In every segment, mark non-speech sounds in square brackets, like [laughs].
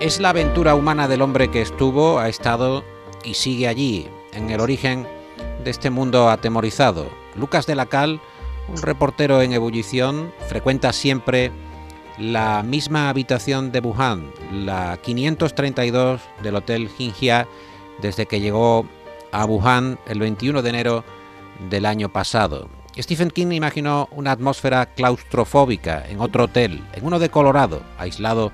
Es la aventura humana del hombre que estuvo, ha estado y sigue allí, en el origen de este mundo atemorizado. Lucas de la Cal, un reportero en ebullición, frecuenta siempre la misma habitación de Wuhan, la 532 del Hotel Jinjia, desde que llegó a Wuhan el 21 de enero del año pasado. Stephen King imaginó una atmósfera claustrofóbica en otro hotel, en uno de Colorado, aislado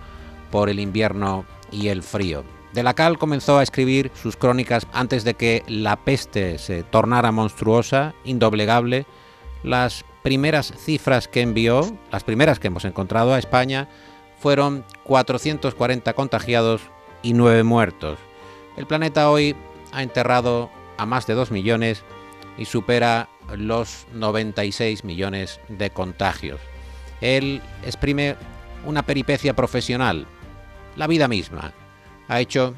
por el invierno y el frío. De la Cal comenzó a escribir sus crónicas antes de que la peste se tornara monstruosa, indoblegable. Las primeras cifras que envió, las primeras que hemos encontrado a España, fueron 440 contagiados y 9 muertos. El planeta hoy ha enterrado a más de 2 millones y supera los 96 millones de contagios. Él exprime una peripecia profesional, la vida misma, ha hecho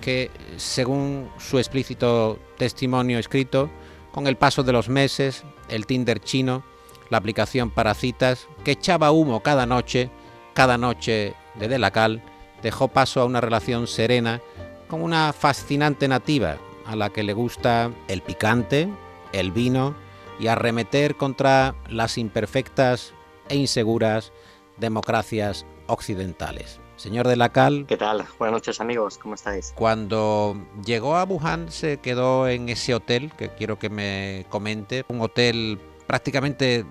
que, según su explícito testimonio escrito, con el paso de los meses, el Tinder chino, la aplicación para citas, que echaba humo cada noche, cada noche de Delacal, dejó paso a una relación serena con una fascinante nativa a la que le gusta el picante, el vino y arremeter contra las imperfectas e inseguras democracias occidentales. Señor de la Cal. ¿Qué tal? Buenas noches amigos, ¿cómo estáis? Cuando llegó a Wuhan se quedó en ese hotel que quiero que me comente, un hotel prácticamente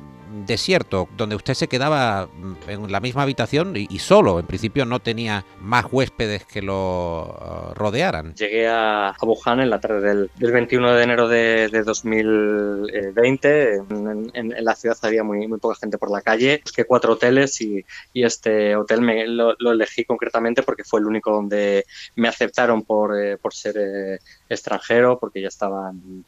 desierto, donde usted se quedaba en la misma habitación y, solo. En principio no tenía más huéspedes que lo uh, rodearan. Llegué a, Wuhan en la tarde del, 21 de enero de, 2020. En, la ciudad había muy, muy poca gente por la calle. Busqué cuatro hoteles y, este hotel me, lo, elegí concretamente porque fue el único donde me aceptaron por, eh, por ser eh, extranjero, porque ya estaban,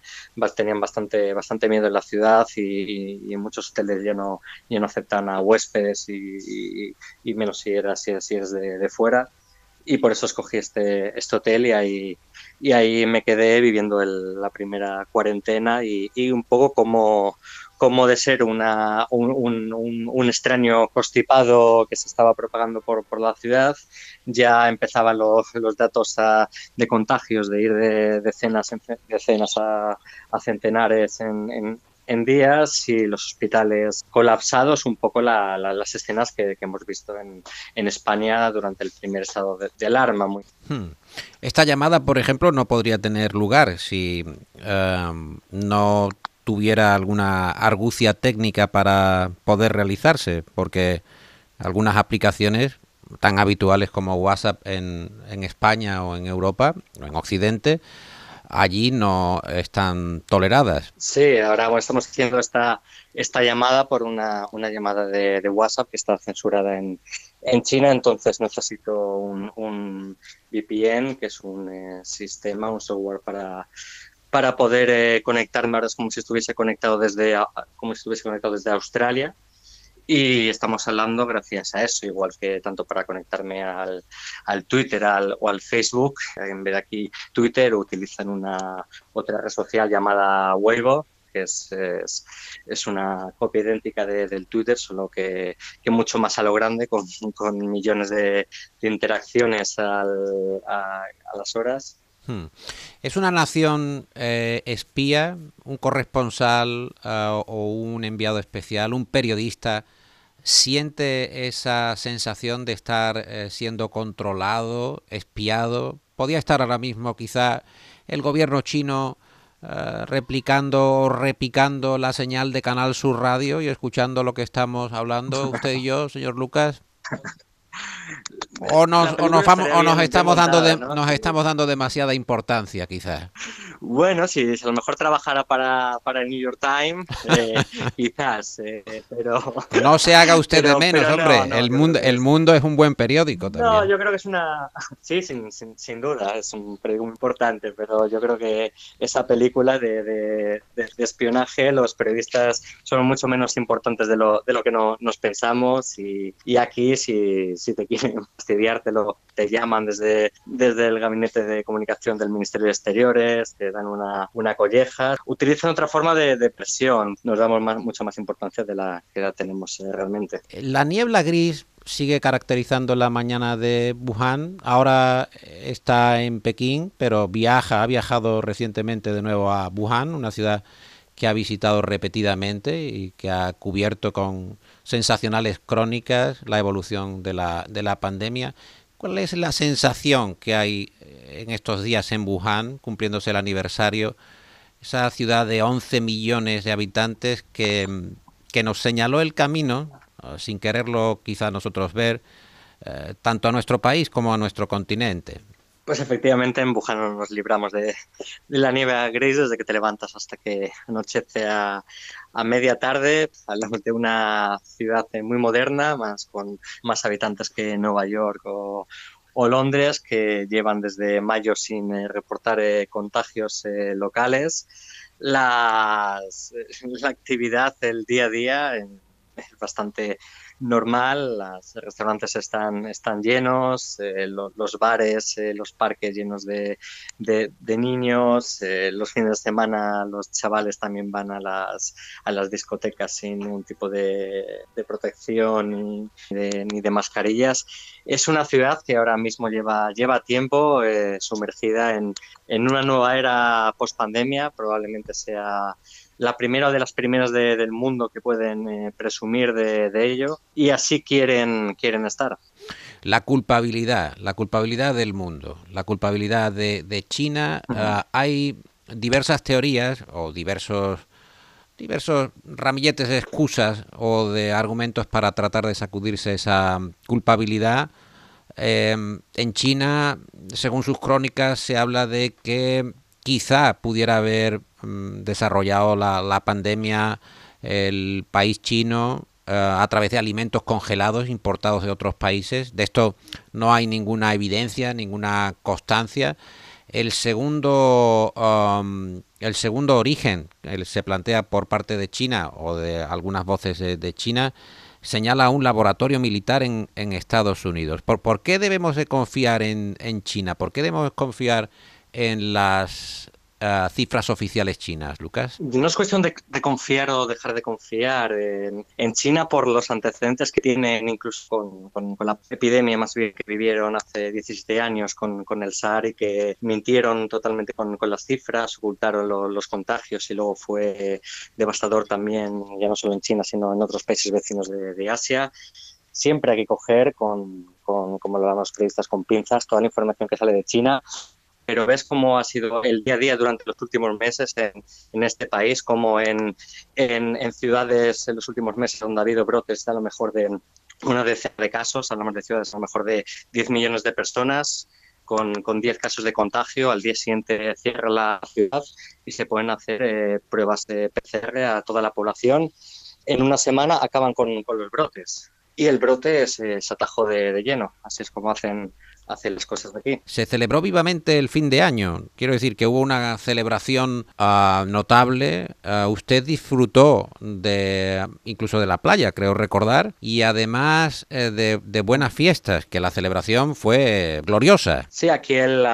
tenían bastante, bastante miedo en la ciudad y, en muchos hoteles ya no, ya no aceptan a huéspedes y, menos si eres, si eres, de, fuera. Y por eso escogí este, este hotel y ahí, y ahí me quedé viviendo la primera cuarentena y, un poco como como de ser una, un, un, extraño constipado que se estaba propagando por, por la ciudad, ya empezaban los, los datos de contagios, de ir de decenas, decenas a, a centenares en, en, días y los hospitales colapsados, un poco las escenas que, hemos visto en, en, España durante el primer estado de, alarma. Muy. Hmm. Esta llamada, por ejemplo, no podría tener lugar si eh, no tuviera alguna argucia técnica para poder realizarse, porque algunas aplicaciones tan habituales como WhatsApp en, en España o en Europa o en Occidente, allí no están toleradas. Sí, ahora estamos haciendo esta, esta llamada por una, una llamada de, WhatsApp que está censurada en, en China, entonces necesito un, un VPN, que es un eh, sistema, un software para para poder eh, conectarme ahora es como si estuviese conectado desde como si estuviese conectado desde Australia. Y estamos hablando gracias a eso igual que tanto para conectarme al, Twitter o al Facebook. En vez de aquí Twitter utilizan una otra red social llamada Weibo que es, una copia idéntica de, del Twitter, solo que, que, mucho más a lo grande, con, millones de, interacciones a las horas Hmm. ¿Es una nación eh, espía, un corresponsal eh, o un enviado especial, un periodista? ¿Siente esa sensación de estar eh, siendo controlado, espiado? ¿Podría estar ahora mismo quizá el gobierno chino replicando o repicando la señal de Canal Sur Radio y escuchando lo que estamos hablando [laughs] usted y yo, señor Lucas? O nos, o nos, vamos, o nos estamos dando nos estamos dando demasiada importancia, quizás. Bueno, si a lo mejor trabajara para, para el New York Times, eh, [laughs] quizás, eh, pero... No se haga usted de menos, hombre. el, mundo, el mundo es un buen periódico también. No, yo creo que es una... [laughs] Sí, sin, sin, sin duda, es un periódico importante, pero yo creo que esa película de, de, espionaje, los periodistas son mucho menos importantes de lo, de lo que no, nos pensamos y, y aquí si, si te quieren [laughs] fastidiártelo, te llaman desde, desde el gabinete de comunicación del Ministerio de Exteriores, te dan una, una colleja. Utilizan otra forma de, presión, nos damos más, mucha más importancia de la que la tenemos eh, realmente. La niebla gris sigue caracterizando la mañana de Wuhan. Ahora está en Pekín, pero viaja, ha viajado recientemente de nuevo a Wuhan, una ciudad que ha visitado repetidamente y que ha cubierto con sensacionales crónicas la evolución de la, de la pandemia. ¿Cuál es la sensación que hay eh, en estos días en Wuhan, cumpliéndose el aniversario? Esa ciudad de 11 millones de habitantes que, que nos señaló el camino, eh, sin quererlo quizá nosotros ver, eh, tanto a nuestro país como a nuestro continente. Pues efectivamente en Wuhan nos libramos de, la nieve gris desde que te levantas hasta que anochece a, media tarde. Hablamos de una ciudad muy moderna, más con más habitantes que Nueva York o, Londres, que llevan desde mayo sin eh, reportar eh, contagios eh, locales. la actividad el día a día es bastante normal, los restaurantes están, están llenos, eh, los bares, eh, los parques llenos de, de, niños, eh, los fines de semana los chavales también van a las, a las discotecas sin ningún tipo de, de protección ni de, mascarillas. Es una ciudad que ahora mismo lleva, lleva tiempo sumergida en, en una nueva era post pandemia, probablemente sea la primera de las primeras del mundo que pueden eh, presumir de, ello y así quieren, quieren estar. La culpabilidad, la culpabilidad del mundo, la culpabilidad de, China. Ah, hay diversas teorías o diversos diversos ramilletes de excusas o de argumentos para tratar de sacudirse esa culpabilidad. Em, en China, según sus crónicas, se habla de que quizá pudiera haber Mm, desarrollado la, pandemia el país chino eh, a través de alimentos congelados importados de otros países. De esto no hay ninguna evidencia, ninguna constancia. El segundo, um, el segundo origen se plantea por parte de China o de algunas voces de, China señala un laboratorio militar en, en Estados Unidos. ¿Por, ¿Por, qué debemos de confiar en, en China? ¿Por qué debemos confiar en las eh, cifras oficiales chinas, Lucas? No es cuestión de, confiar o dejar de confiar en, China por los antecedentes que tienen incluso con, la epidemia más bien que vivieron hace 17 años con, el SARS y que mintieron totalmente con, las cifras, ocultaron los contagios y luego fue devastador también, ya no solo en China, sino en otros países vecinos de, Asia siempre hay que coger con, como lo llamamos periodistas, con pinzas toda la información que sale de China pero ves cómo ha sido el día a día durante los últimos meses en, este país, como en, en, ciudades en los últimos meses donde ha habido brotes a lo mejor de una decena de casos, hablamos de ciudades a lo mejor de 10 millones de personas, con, con 10 casos de contagio, al día siguiente cierra la ciudad y se pueden hacer eh, pruebas de PCR a toda la población. En una semana acaban con, con los brotes y el brote se, se atajó de, de lleno. Así es como hacen hace las cosas aquí. Se celebró vivamente el fin de año. Quiero decir que hubo una celebración uh, notable. Uh, usted disfrutó de incluso de la playa, creo recordar, y además eh, de, de, buenas fiestas, que la celebración fue gloriosa. Sí, aquí el,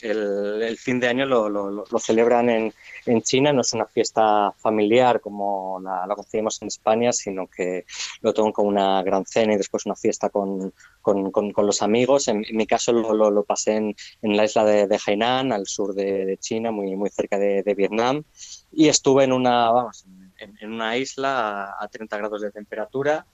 el, el fin de año lo, lo, lo celebran en, en China no es una fiesta familiar como la, la conocíamos en España, sino que lo toman como una gran cena y después una fiesta con, con, con, los amigos. En, mi caso lo, lo, pasé en, en, la isla de, de, Hainan, al sur de, de, China, muy, muy cerca de, de Vietnam, y estuve en una, vamos, en, en una isla a, a 30 grados de temperatura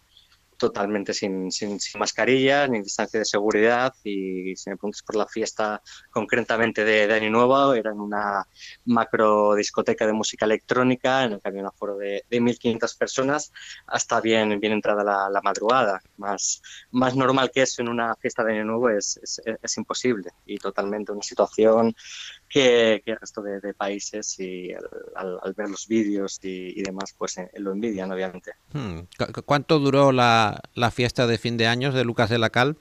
totalmente sin, sin, sin, mascarilla ni distancia de seguridad y si me preguntas por la fiesta concretamente de, Año Nuevo era en una macro discoteca de música electrónica en el que había un aforo de, de 1.500 personas hasta bien, bien entrada la, la, madrugada. Más, más normal que eso en una fiesta de Año Nuevo es, es imposible y totalmente una situación que, que el resto de, de, países y al, al ver los vídeos y, y, demás, pues eh, lo envidian, obviamente. Hmm. ¿Cuánto duró la, la, fiesta de fin de años de Lucas de la Cal?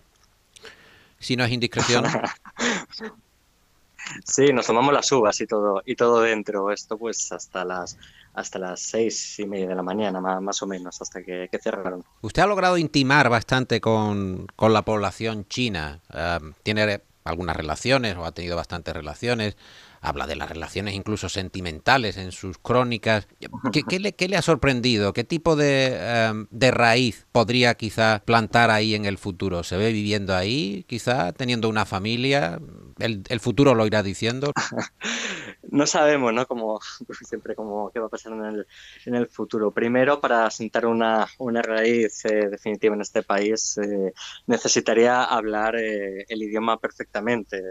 Si no es indiscreción. [laughs] sí, nos tomamos las uvas y todo, y todo dentro. Esto pues hasta las hasta las seis y media de la mañana, más, más o menos, hasta que, que, cerraron. Usted ha logrado intimar bastante con, con la población china. Uh, tiene algunas relaciones o ha tenido bastantes relaciones. habla de las relaciones incluso sentimentales en sus crónicas. ¿Qué, le, qué le, ha sorprendido? ¿Qué tipo de, em, de, raíz podría quizá plantar ahí en el futuro? ¿Se ve viviendo ahí, quizá teniendo una familia? ¿El, el futuro lo irá diciendo? [laughs] no sabemos, ¿no? Como [laughs] siempre, como qué va a pasar en el, en el futuro. Primero, para sentar una, una raíz eh, definitiva en este país, eh, necesitaría hablar eh, el idioma perfectamente.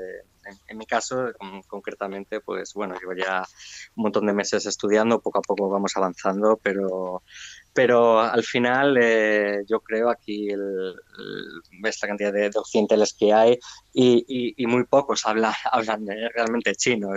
En, mi caso, concretamente, pues bueno, llevo ya un montón de meses estudiando, poco a poco vamos avanzando, pero pero al final eh, yo creo aquí el, ves la cantidad de, occidentales que hay y, muy pocos [laughs] hablan, hablan realmente chino.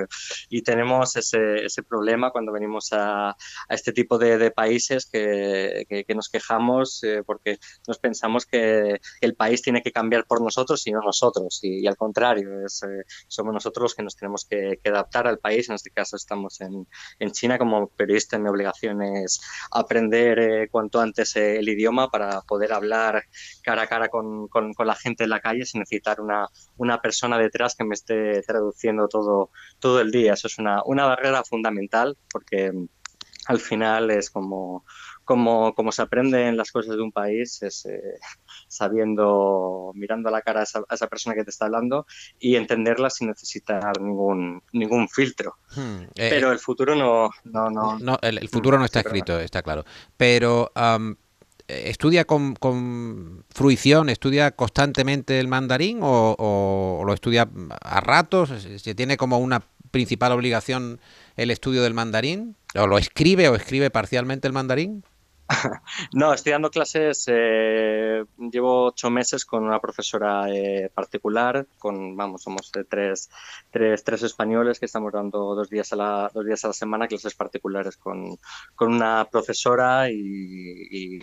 Y tenemos ese, ese problema cuando venimos a, a este tipo de, países que, que, nos quejamos eh, porque nos pensamos que el país tiene que cambiar por nosotros y no nosotros. Y, al contrario es, eh, somos nosotros los que nos tenemos que, adaptar al país. En este caso estamos en, en China como periodista mi obligación es aprender cuanto antes el idioma para poder hablar cara a cara con, la gente en la calle sin necesitar una, persona detrás que me esté traduciendo todo, todo el día. Eso es una, una barrera fundamental porque al final es como, como, como se aprenden las cosas de un país, es eh, [laughs] sabiendo, mirando a la cara a esa, persona que te está hablando y entenderla sin necesitar ningún, ningún filtro. Hmm, eh, Pero el futuro no... no, no, el, futuro no está escrito, está claro. Pero... ¿Estudia con, con, fruición, estudia constantemente el mandarín o, o, lo estudia a ratos? ¿Se tiene como una principal obligación el estudio del mandarín? ¿O lo escribe o escribe parcialmente el mandarín? [laughs] No, estoy dando clases, eh, llevo ocho meses con una profesora eh, particular, con, vamos, somos tres, tres, tres españoles que estamos dando dos días a la, dos días a la semana clases particulares con, con una profesora y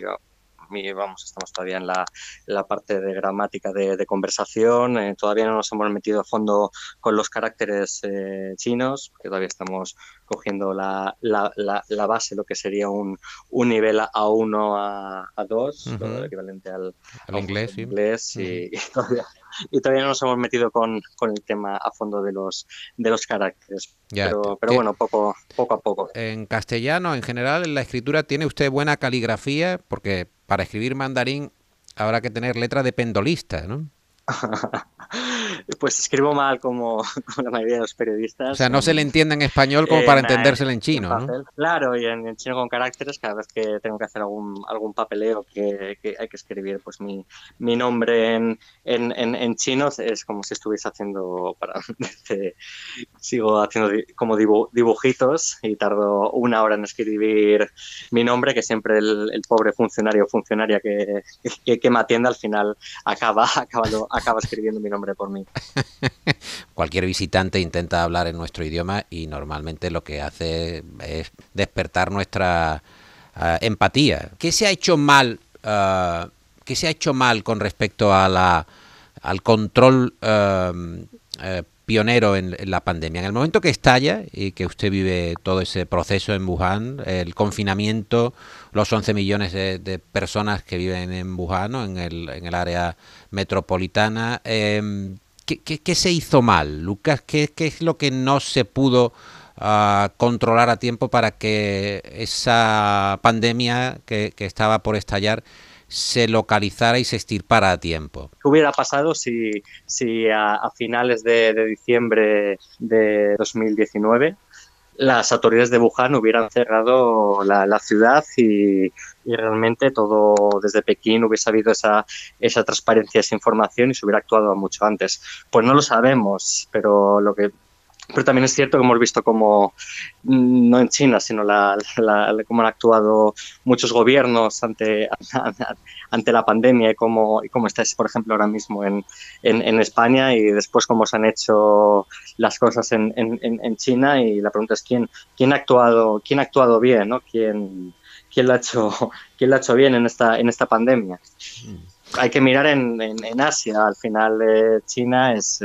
vamos, estamos todavía en la, la parte de gramática de, conversación, eh, todavía no nos hemos metido a fondo con los caracteres eh, chinos, porque todavía estamos cogiendo la, la, la, base, lo que sería un, un nivel A1 a, a 2, lo equivalente al, inglés, inglés [laughs] y, todavía, y, todavía, no nos hemos metido con, con, el tema a fondo de los, de los caracteres. pero, pero bueno, poco, poco a poco. En castellano, en general, en la escritura, ¿tiene usted buena caligrafía? Porque para escribir mandarín habrá que tener letra de pendolista, ¿no? [laughs] pues escribo mal [laughs] como, la mayoría de los periodistas. O sea, no se le entiende en español como para entendérselo en chino, ¿no? Claro, y en, chino con caracteres, cada vez que tengo que hacer algún, algún papeleo que, hay que escribir pues mi, mi nombre en, en, en, chino, es como si estuviese haciendo, para [laughs] sigo haciendo como dibujitos y tardo una hora en escribir mi nombre, que siempre el, el pobre funcionario o funcionaria que, que, que, me atiende al final acaba, [laughs] acaba, acaba escribiendo mi nombre por mí. [laughs] Cualquier visitante intenta hablar en nuestro idioma y normalmente lo que hace es despertar nuestra eh, empatía. ¿Qué se ha hecho mal? Uh, ¿Qué se ha hecho mal con respecto a la, al control uh, pionero en, la pandemia. En el momento que estalla y que usted vive todo ese proceso en Wuhan, el confinamiento, los 11 millones de, personas que viven en Wuhan, en, el, en el área metropolitana, eh, ¿qué, se hizo mal, Lucas? ¿Qué, es lo que no se pudo ah, controlar a tiempo para que esa pandemia que estaba por estallar se localizara y se estirpara a tiempo. ¿Qué hubiera pasado si, si a, finales de, diciembre de 2019 las autoridades de Wuhan hubieran cerrado la, ciudad y, realmente todo desde Pekín hubiese habido esa, esa transparencia, esa información y se hubiera actuado mucho antes. Pues no lo sabemos, pero lo que pero también es cierto que hemos visto como, mm, no en China, sino la, cómo han actuado muchos gobiernos ante, [laughs] ante la pandemia y cómo, cómo está, por ejemplo, ahora mismo en, en, España y después cómo se han hecho las cosas en, en, China. Y la pregunta es quién, quién, ha, actuado, quién ha actuado bien, ¿no? ¿Quién, quién, lo ha hecho, [laughs] quién lo ha hecho bien en esta, en esta pandemia. Mm hay que mirar en, Asia. Al final, eh, China es,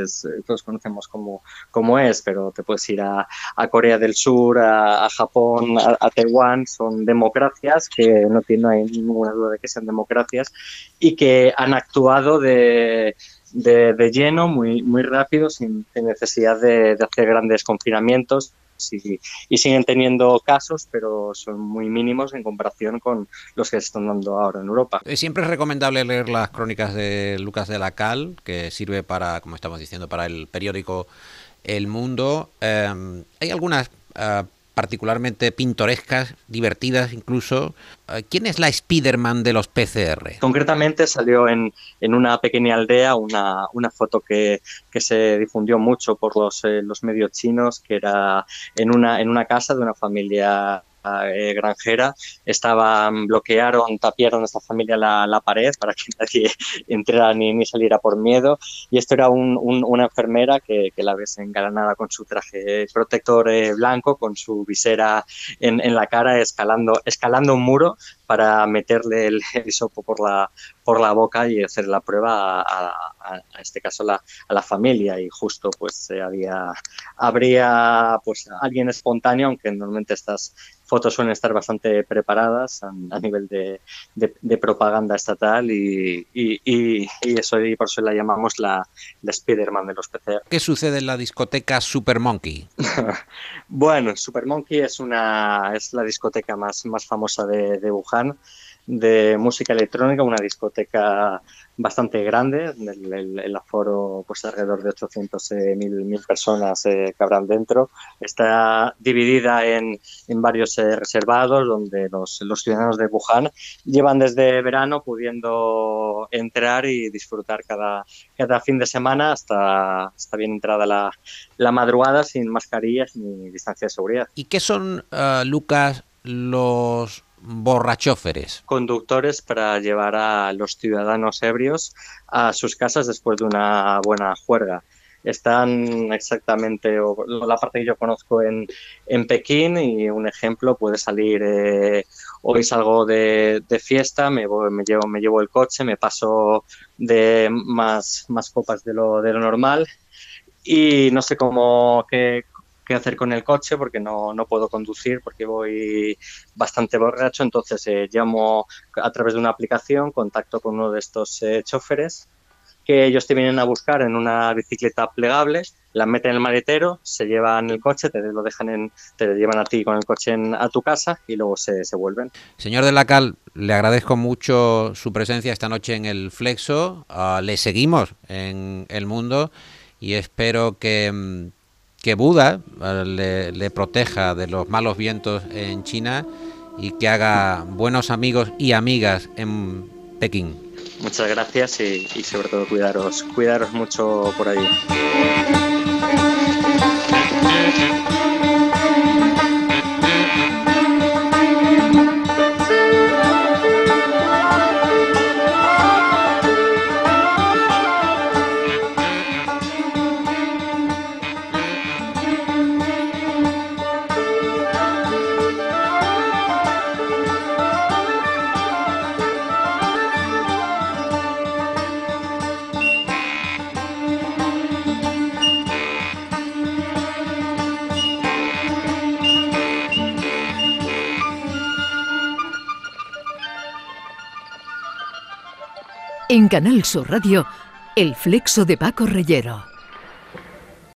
todos conocemos cómo, cómo, es, pero te puedes ir a, Corea del Sur, a, Japón, a, Taiwán. Son democracias que no, tiene, hay ninguna duda de que sean democracias y que han actuado de, de, lleno, muy, muy rápido, sin, necesidad de, hacer grandes confinamientos. Y siguen teniendo casos, pero son muy mínimos en comparación con los que se están dando ahora en Europa. Eh, siempre es recomendable leer las crónicas de Lucas de la Cal, que sirve para, como estamos diciendo, para el periódico El Mundo. Eh, hay algunas uh, particularmente pintorescas, divertidas incluso. Eh, ¿Quién es la Spiderman de los PCR? Concretamente salió en, en una pequeña aldea una, una foto que, que, se difundió mucho por los, eh, los medios chinos, que era en una, en una casa de una familia eh, granjera estaban, bloquearon, tapiaron a esta familia la, la, pared para que [laughs] nadie entrara ni, ni, saliera por miedo. Y esto era un, una enfermera que, la ves engalanada con su traje protector eh, blanco, con su visera en, la cara, escalando, escalando un muro para meterle el, hisopo por la, por la boca y hacer la prueba a, a, este caso la, a la familia y justo pues eh, había habría pues alguien espontáneo aunque normalmente estas fotos suelen estar bastante preparadas a, nivel de, de, propaganda estatal y, y, y, eso y por eso la llamamos la, la Spiderman de los PCR. ¿Qué sucede en la discoteca Super Monkey? [laughs] bueno, Super Monkey es una es la discoteca más, más famosa de, de Wuhan de música electrónica, una discoteca bastante grande, el, aforo pues alrededor de 800 eh, mil, mil, personas eh, que habrán dentro. Está dividida en, en varios eh, reservados donde los, los, ciudadanos de Wuhan llevan desde verano pudiendo entrar y disfrutar cada, cada fin de semana hasta, hasta bien entrada la, la madrugada sin mascarillas ni distancia de seguridad. ¿Y qué son, uh, Lucas, los borrachóferes. Conductores para llevar a los ciudadanos ebrios a sus casas después de una buena juerga. Están exactamente, la parte que yo conozco en, en Pekín y un ejemplo puede salir, eh, hoy salgo de, de fiesta, me, voy, me, llevo, me llevo el coche, me paso de más, más copas de lo, de lo normal y no sé cómo, qué, qué hacer con el coche porque no, no puedo conducir porque voy bastante borracho, entonces eh, llamo a través de una aplicación, contacto con uno de estos eh, choferes que ellos te vienen a buscar en una bicicleta plegable, la meten en el maletero, se llevan el coche, te lo dejan en, te llevan a ti con el coche en, a tu casa y luego se, se, vuelven. Señor de la Cal, le agradezco mucho su presencia esta noche en el Flexo, uh, le seguimos en el mundo y espero que mm, que Buda le, le, proteja de los malos vientos en China y que haga buenos amigos y amigas en Pekín. Muchas gracias y, y sobre todo cuidaros, cuidaros mucho por ahí. Canal Sur Radio, El Flexo de Paco Reyero.